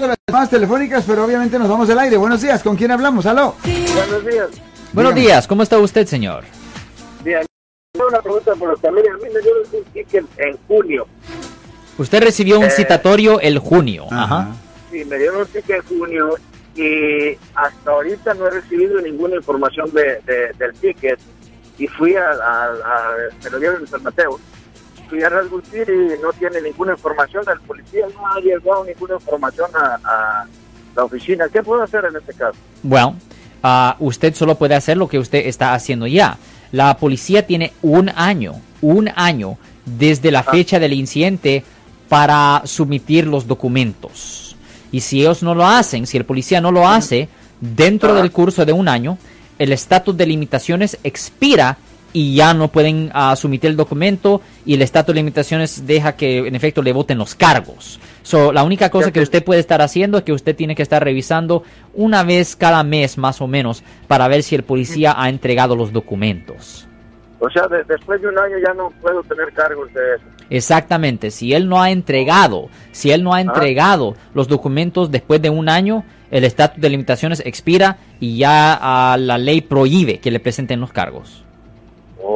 de las llamadas telefónicas, pero obviamente nos vamos al aire. Buenos días, ¿con quién hablamos? Aló. Buenos días. Buenos Dígame. días, ¿cómo está usted, señor? Bien. Tengo una pregunta por usted. Mire, a mí me dieron un ticket en junio. Usted recibió un Eh. citatorio el junio. Ajá. Ajá. Sí, me dieron un ticket en junio y hasta ahorita no he recibido ninguna información de, de- del ticket. Y fui a, a, a me lo dieron en San Mateo. Fui a Rasgutir y no tiene ninguna información. El policía no ha llegado ninguna información a, a la oficina. ¿Qué puedo hacer en este caso? Bueno, ah, usted solo puede hacer lo que usted está haciendo ya. La policía tiene un año, un año desde la fecha del incidente para sumitir los documentos. Y si ellos no lo hacen, si el policía no lo hace dentro Ajá. del curso de un año, el estatus de limitaciones expira y ya no pueden ah, sumitir el documento y el estatus de limitaciones deja que en efecto le voten los cargos. So, la única cosa que te- usted puede estar haciendo es que usted tiene que estar revisando una vez cada mes más o menos para ver si el policía ha entregado los documentos. O sea, de- después de un año ya no puedo tener cargos de eso. Exactamente, si él no ha entregado, si él no ha entregado los documentos después de un año, el estatus de limitaciones expira y ya ah, la ley prohíbe que le presenten los cargos.